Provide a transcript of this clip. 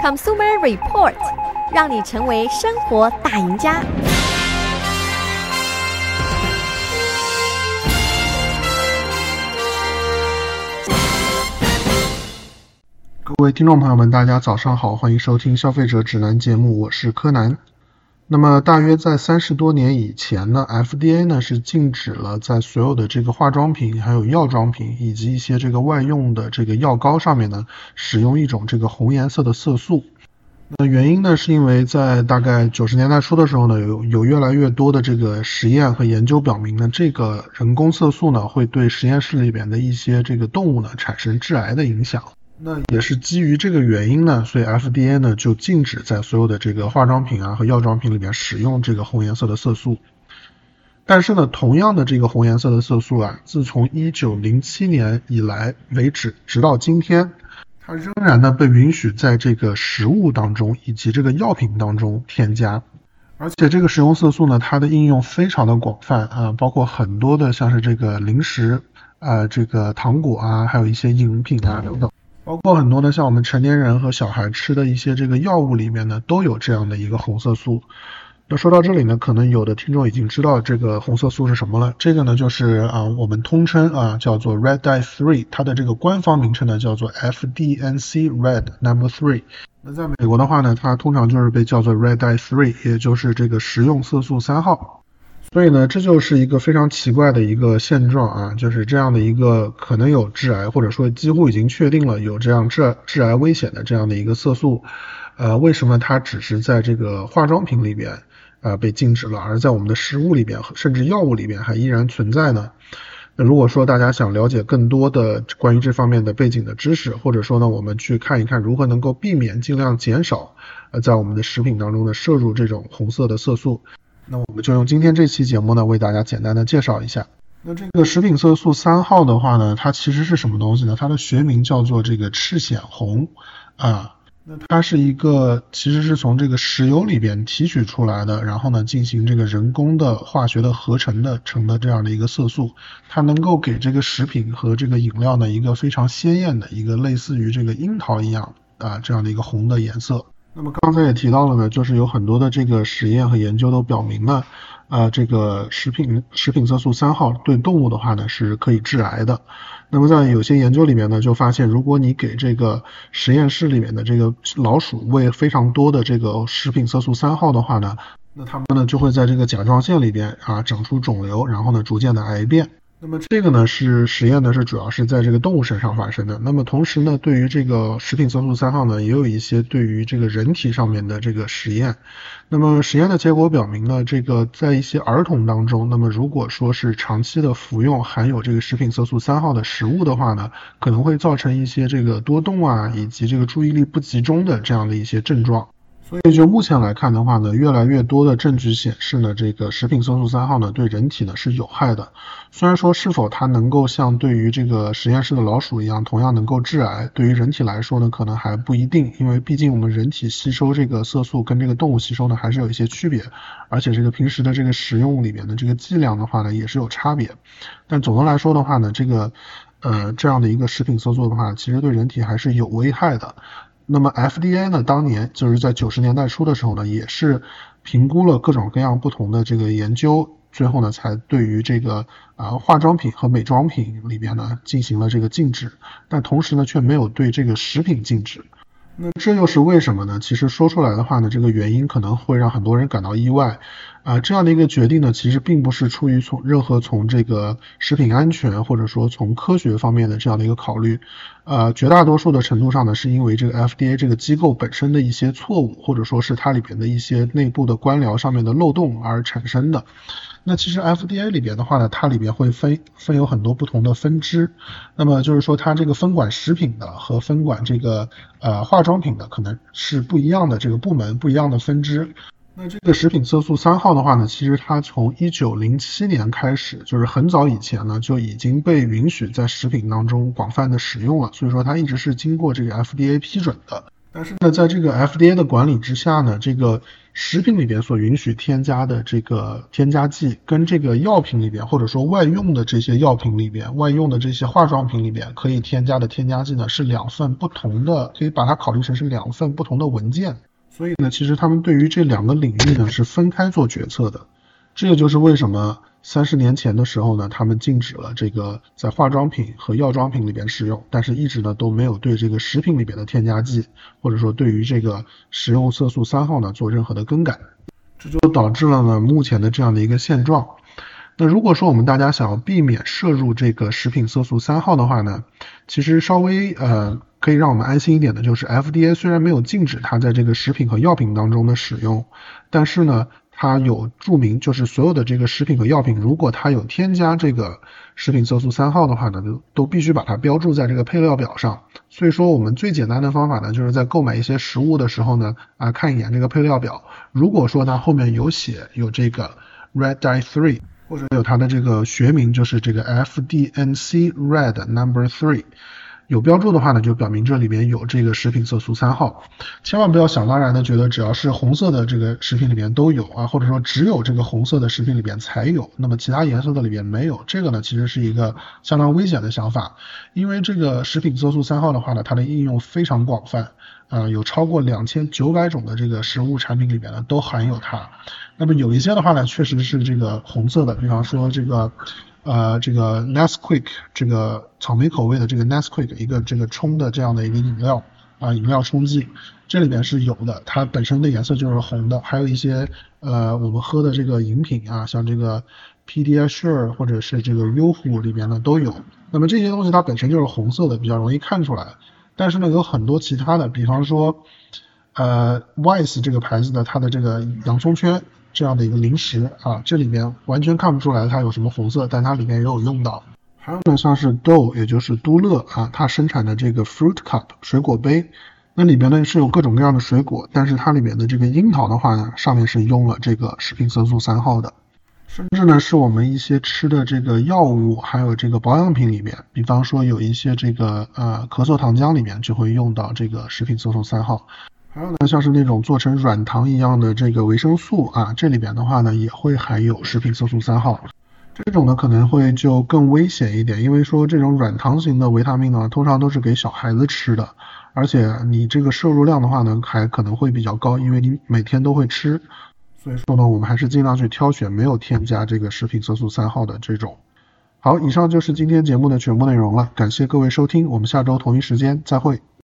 Consumer Report，让你成为生活大赢家。各位听众朋友们，大家早上好，欢迎收听消费者指南节目，我是柯南。那么大约在三十多年以前呢，FDA 呢是禁止了在所有的这个化妆品、还有药妆品以及一些这个外用的这个药膏上面呢，使用一种这个红颜色的色素。那原因呢，是因为在大概九十年代初的时候呢，有有越来越多的这个实验和研究表明呢，这个人工色素呢会对实验室里边的一些这个动物呢产生致癌的影响。那也是基于这个原因呢，所以 FDA 呢就禁止在所有的这个化妆品啊和药妆品里面使用这个红颜色的色素。但是呢，同样的这个红颜色的色素啊，自从1907年以来为止，直到今天，它仍然呢被允许在这个食物当中以及这个药品当中添加。而且这个食用色素呢，它的应用非常的广泛啊，包括很多的像是这个零食啊、这个糖果啊，还有一些饮品啊等等。包括很多的像我们成年人和小孩吃的一些这个药物里面呢，都有这样的一个红色素。那说到这里呢，可能有的听众已经知道这个红色素是什么了。这个呢就是啊，我们通称啊叫做 Red Dye Three，它的这个官方名称呢叫做 FDNC Red Number Three。那在美国的话呢，它通常就是被叫做 Red Dye Three，也就是这个食用色素三号。所以呢，这就是一个非常奇怪的一个现状啊，就是这样的一个可能有致癌，或者说几乎已经确定了有这样致致癌危险的这样的一个色素，呃，为什么它只是在这个化妆品里边呃被禁止了，而在我们的食物里边甚至药物里边还依然存在呢？那如果说大家想了解更多的关于这方面的背景的知识，或者说呢，我们去看一看如何能够避免尽量减少呃在我们的食品当中呢摄入这种红色的色素。那我们就用今天这期节目呢，为大家简单的介绍一下。那这个食品色素三号的话呢，它其实是什么东西呢？它的学名叫做这个赤藓红啊。那它是一个其实是从这个石油里边提取出来的，然后呢进行这个人工的化学的合成的成的这样的一个色素，它能够给这个食品和这个饮料呢一个非常鲜艳的一个类似于这个樱桃一样啊这样的一个红的颜色。那么刚才也提到了呢，就是有很多的这个实验和研究都表明了，呃，这个食品食品色素三号对动物的话呢是可以致癌的。那么在有些研究里面呢，就发现如果你给这个实验室里面的这个老鼠喂非常多的这个食品色素三号的话呢，那它们呢就会在这个甲状腺里边啊长出肿瘤，然后呢逐渐的癌变。那么这个呢是实验呢是主要是在这个动物身上发生的。那么同时呢，对于这个食品色素三号呢，也有一些对于这个人体上面的这个实验。那么实验的结果表明呢，这个在一些儿童当中，那么如果说是长期的服用含有这个食品色素三号的食物的话呢，可能会造成一些这个多动啊，以及这个注意力不集中的这样的一些症状。所以就目前来看的话呢，越来越多的证据显示呢，这个食品色素三号呢对人体呢是有害的。虽然说是否它能够像对于这个实验室的老鼠一样，同样能够致癌，对于人体来说呢可能还不一定，因为毕竟我们人体吸收这个色素跟这个动物吸收呢还是有一些区别，而且这个平时的这个食用里面的这个剂量的话呢也是有差别。但总的来说的话呢，这个呃这样的一个食品色素的话，其实对人体还是有危害的。那么 FDA 呢，当年就是在九十年代初的时候呢，也是评估了各种各样不同的这个研究，最后呢，才对于这个啊化妆品和美妆品里边呢进行了这个禁止，但同时呢，却没有对这个食品禁止。那这又是为什么呢？其实说出来的话呢，这个原因可能会让很多人感到意外啊。这样的一个决定呢，其实并不是出于从任何从这个食品安全或者说从科学方面的这样的一个考虑，呃，绝大多数的程度上呢，是因为这个 FDA 这个机构本身的一些错误，或者说是它里边的一些内部的官僚上面的漏洞而产生的。那其实 FDA 里边的话呢，它里边会分分有很多不同的分支，那么就是说它这个分管食品的和分管这个呃化妆品的可能是不一样的这个部门，不一样的分支。那这个食品色素三号的话呢，其实它从一九零七年开始，就是很早以前呢就已经被允许在食品当中广泛的使用了，所以说它一直是经过这个 FDA 批准的。但是呢，在这个 FDA 的管理之下呢，这个食品里边所允许添加的这个添加剂，跟这个药品里边或者说外用的这些药品里边、外用的这些化妆品里边可以添加的添加剂呢，是两份不同的，可以把它考虑成是两份不同的文件。所以呢，其实他们对于这两个领域呢是分开做决策的。这个就是为什么。三十年前的时候呢，他们禁止了这个在化妆品和药妆品里边使用，但是一直呢都没有对这个食品里边的添加剂，或者说对于这个食用色素三号呢做任何的更改，这就导致了呢目前的这样的一个现状。那如果说我们大家想要避免摄入这个食品色素三号的话呢，其实稍微呃可以让我们安心一点的就是 FDA 虽然没有禁止它在这个食品和药品当中的使用，但是呢。它有注明，就是所有的这个食品和药品，如果它有添加这个食品色素三号的话呢，都都必须把它标注在这个配料表上。所以说，我们最简单的方法呢，就是在购买一些食物的时候呢，啊，看一眼这个配料表。如果说它后面有写有这个 Red Dye Three，或者有它的这个学名，就是这个 FDNC Red Number Three。有标注的话呢，就表明这里边有这个食品色素三号，千万不要想当然的觉得只要是红色的这个食品里面都有啊，或者说只有这个红色的食品里边才有，那么其他颜色的里边没有，这个呢其实是一个相当危险的想法，因为这个食品色素三号的话呢，它的应用非常广泛，呃，有超过两千九百种的这个食物产品里边呢都含有它，那么有一些的话呢确实是这个红色的，比方说这个。呃，这个 Nesquik 这个草莓口味的这个 Nesquik 一个这个冲的这样的一个饮料啊，饮料冲剂，这里边是有的，它本身的颜色就是红的。还有一些呃，我们喝的这个饮品啊，像这个 Pediasure 或者是这个优虎里边呢都有。那么这些东西它本身就是红色的，比较容易看出来。但是呢，有很多其他的，比方说呃 Wise 这个牌子的它的这个洋葱圈。这样的一个零食啊，这里面完全看不出来它有什么红色，但它里面也有用到。还有呢，像是 Dole，也就是都乐啊，它生产的这个 Fruit Cup 水果杯，那里边呢是有各种各样的水果，但是它里面的这个樱桃的话呢，上面是用了这个食品色素三号的。甚至呢，是我们一些吃的这个药物，还有这个保养品里面，比方说有一些这个呃咳嗽糖浆里面就会用到这个食品色素三号。还有呢，像是那种做成软糖一样的这个维生素啊，这里边的话呢也会含有食品色素三号，这种呢可能会就更危险一点，因为说这种软糖型的维他命呢，通常都是给小孩子吃的，而且你这个摄入量的话呢，还可能会比较高，因为你每天都会吃，所以说呢，我们还是尽量去挑选没有添加这个食品色素三号的这种。好，以上就是今天节目的全部内容了，感谢各位收听，我们下周同一时间再会。